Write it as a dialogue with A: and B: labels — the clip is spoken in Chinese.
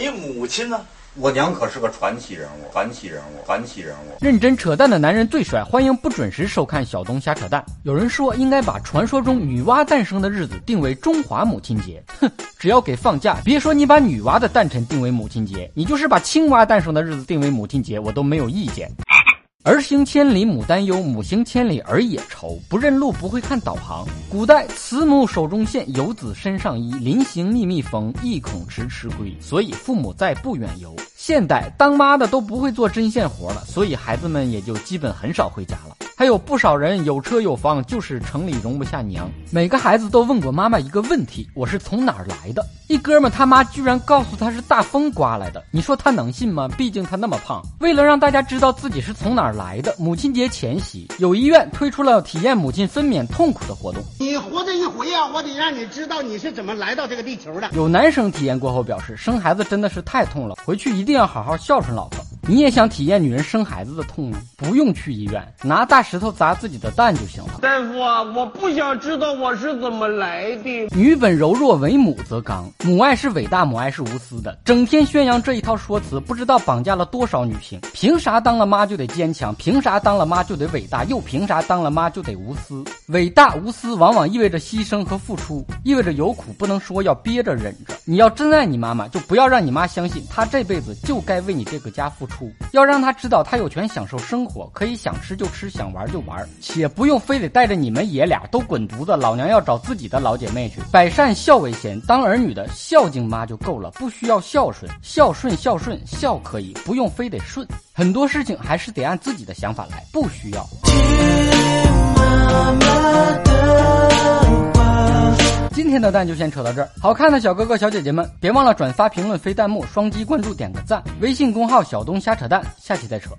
A: 你母亲呢？
B: 我娘可是个传奇人物，传奇人物，传奇人物。
C: 认真扯淡的男人最帅，欢迎不准时收看小东瞎扯淡。有人说应该把传说中女娲诞生的日子定为中华母亲节，哼，只要给放假，别说你把女娲的诞辰定为母亲节，你就是把青蛙诞生的日子定为母亲节，我都没有意见。儿行千里母担忧，母行千里儿也愁。不认路不会看导航。古代慈母手中线，游子身上衣。临行密密缝，意恐迟迟归。所以父母在，不远游。现代当妈的都不会做针线活了，所以孩子们也就基本很少回家了。还有不少人有车有房，就是城里容不下娘。每个孩子都问过妈妈一个问题：我是从哪儿来的？一哥们他妈居然告诉他是大风刮来的，你说他能信吗？毕竟他那么胖。为了让大家知道自己是从哪儿来的，母亲节前夕，有医院推出了体验母亲分娩痛苦的活动。
D: 你活这一回啊，我得让你知道你是怎么来到这个地球的。
C: 有男生体验过后表示，生孩子真的是太痛了，回去一定要好好孝顺老婆。你也想体验女人生孩子的痛吗？不用去医院，拿大石头砸自己的蛋就行了。
E: 大夫啊，我不想知道我是怎么来的。
C: 女本柔弱，为母则刚。母爱是伟大，母爱是无私的。整天宣扬这一套说辞，不知道绑架了多少女性。凭啥当了妈就得坚强？凭啥当了妈就得伟大？又凭啥当了妈就得无私？伟大无私往往意味着牺牲和付出，意味着有苦不能说，要憋着忍着。你要真爱你妈妈，就不要让你妈相信她这辈子就该为你这个家付出。要让他知道，他有权享受生活，可以想吃就吃，想玩就玩，且不用非得带着你们爷俩都滚犊子。老娘要找自己的老姐妹去。百善孝为先，当儿女的孝敬妈就够了，不需要孝顺，孝顺孝顺孝可以，不用非得顺。很多事情还是得按自己的想法来，不需要。今天的蛋就先扯到这儿，好看的小哥哥小姐姐们，别忘了转发、评论、飞弹幕、双击关注、点个赞。微信公号小东瞎扯蛋，下期再扯。